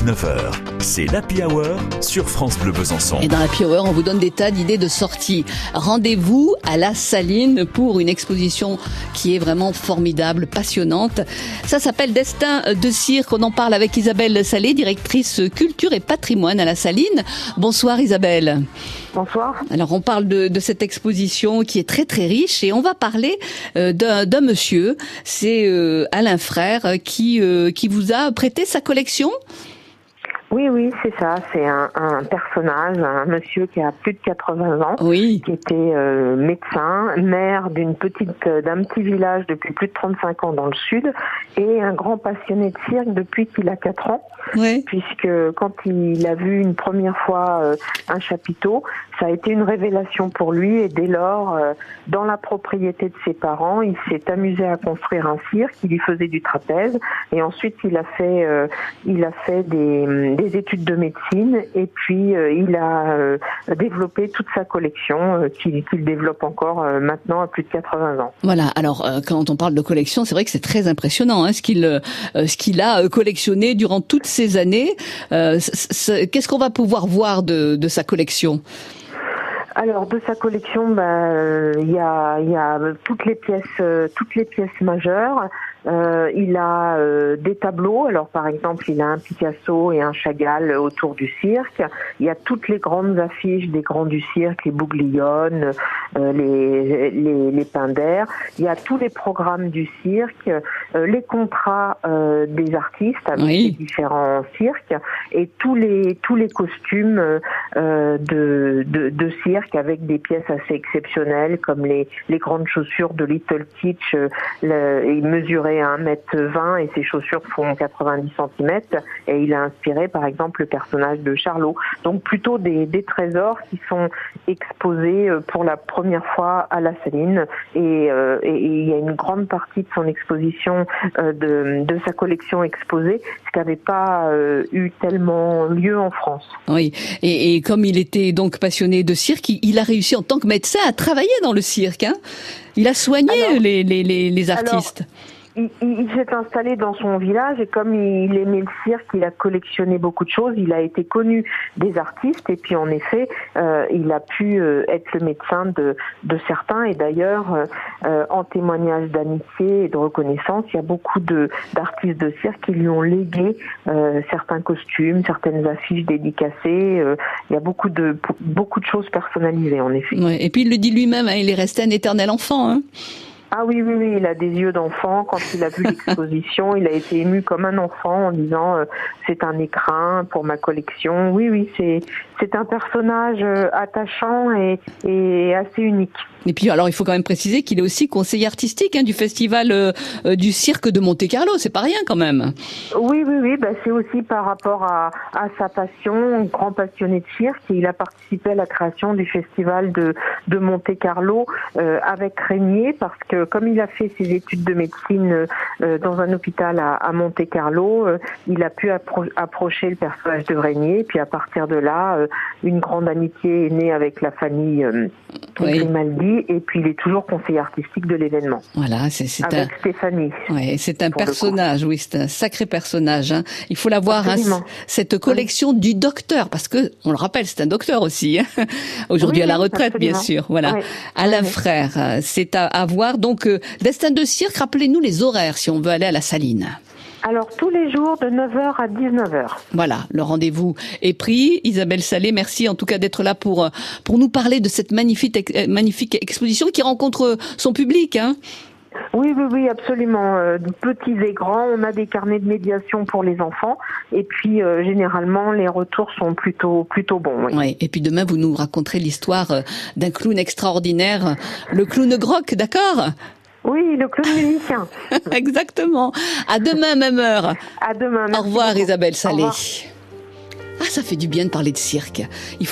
19h, c'est l'Happy Hour sur France Bleu Besançon. Et dans l'Happy Hour, on vous donne des tas d'idées de sorties. Rendez-vous à la Saline pour une exposition qui est vraiment formidable, passionnante. Ça s'appelle Destin de cirque. On en parle avec Isabelle Salé, directrice culture et patrimoine à la Saline. Bonsoir Isabelle. Bonsoir. Alors on parle de, de, cette exposition qui est très très riche et on va parler euh, d'un monsieur, c'est euh, Alain Frère qui euh, qui vous a prêté sa collection. Oui, oui, c'est ça. C'est un, un, personnage, un monsieur qui a plus de 80 ans, oui. qui était euh, médecin, maire d'une petite, euh, d'un petit village depuis plus de 35 ans dans le sud, et un grand passionné de cirque depuis qu'il a 4 ans. Oui. Puisque quand il a vu une première fois euh, un chapiteau, ça a été une révélation pour lui, et dès lors, euh, dans la propriété de ses parents, il s'est amusé à construire un cirque. Il lui faisait du trapèze, et ensuite il a fait, euh, il a fait des des études de médecine et puis euh, il a euh, développé toute sa collection euh, qu'il qu'il développe encore maintenant à plus de 80 ans. Voilà. Alors quand on parle de collection, c'est vrai que c'est très impressionnant hein, ce qu'il ce qu'il a collectionné durant toutes ces années. Qu'est-ce qu'on va pouvoir voir de, de sa collection? Alors de sa collection, bah, il y a, y a toutes les pièces, toutes les pièces majeures. Euh, il a euh, des tableaux. Alors, par exemple, il a un Picasso et un Chagall autour du cirque. Il y a toutes les grandes affiches des grands du cirque, les Bouglione, euh, les, les, les Pinder. Il y a tous les programmes du cirque, euh, les contrats euh, des artistes avec oui. les différents cirques et tous les tous les costumes de, de, de, cirque avec des pièces assez exceptionnelles comme les, les grandes chaussures de Little Kitsch, le, et mesurées à 1m20 et ses chaussures font 90 cm et il a inspiré par exemple le personnage de Charlot. Donc plutôt des, des trésors qui sont exposés pour la première fois à la Saline et, euh, et, il y a une grande partie de son exposition euh, de, de, sa collection exposée, ce qui n'avait pas euh, eu tellement lieu en France. Oui, et, et, comme il était donc passionné de cirque, il, il, a réussi en tant que médecin à travailler dans le cirque. Hein il a soigné alors, les, les, les, les, artistes. Alors, il, il s'est installé dans son village et comme il aimait le cirque, il a collectionné beaucoup de choses. Il a été connu des artistes et puis en effet, euh, il a pu euh, être le médecin de, de certains. Et d'ailleurs, euh, en témoignage d'amitié et de reconnaissance, il y a beaucoup d'artistes de cirque qui lui ont légué certains costumes, certaines affiches dédicacées. il y a beaucoup de beaucoup de choses personnalisées en effet. Ouais, et puis il le dit lui-même, hein, il est resté un éternel enfant. Hein ah oui, oui, oui, il a des yeux d'enfant. Quand il a vu l'exposition, il a été ému comme un enfant en disant euh, c'est un écrin pour ma collection. Oui, oui, c'est c'est un personnage attachant et, et assez unique. Et puis alors il faut quand même préciser qu'il est aussi conseiller artistique hein, du festival euh, du cirque de Monte Carlo, c'est pas rien quand même. Oui oui oui, bah, c'est aussi par rapport à, à sa passion, grand passionné de cirque, et il a participé à la création du festival de de Monte Carlo euh, avec Régnier parce que comme il a fait ses études de médecine euh, dans un hôpital à, à Monte Carlo, il a pu appro approcher le personnage de Régnier, puis à partir de là, une grande amitié est née avec la famille oui. Grimaldi et puis il est toujours conseiller artistique de l'événement. Voilà, c'est un Stéphanie. Ouais, c'est un personnage, oui, c'est un sacré personnage. Hein. Il faut la voir, hein, cette collection oui. du docteur, parce que on le rappelle, c'est un docteur aussi. Hein. Aujourd'hui oui, à la retraite, absolument. bien sûr. Voilà, Alain Frère, c'est à, à, voir. Donc, euh, Destin de cirque. Rappelez-nous les horaires si on veut aller à la Saline. Alors tous les jours de 9h à 19h. Voilà, le rendez-vous est pris. Isabelle Salé, merci en tout cas d'être là pour pour nous parler de cette magnifique magnifique exposition qui rencontre son public hein. Oui, oui, oui, absolument. Euh, petits et grands, on a des carnets de médiation pour les enfants, et puis euh, généralement les retours sont plutôt plutôt bons. Oui. Ouais, et puis demain vous nous raconterez l'histoire euh, d'un clown extraordinaire, le clown Groc, d'accord? Oui, le clown musicien. Exactement. À demain, même heure. À demain. Au revoir, beaucoup. Isabelle Salé. Revoir. Ah, ça fait du bien de parler de cirque. Il faut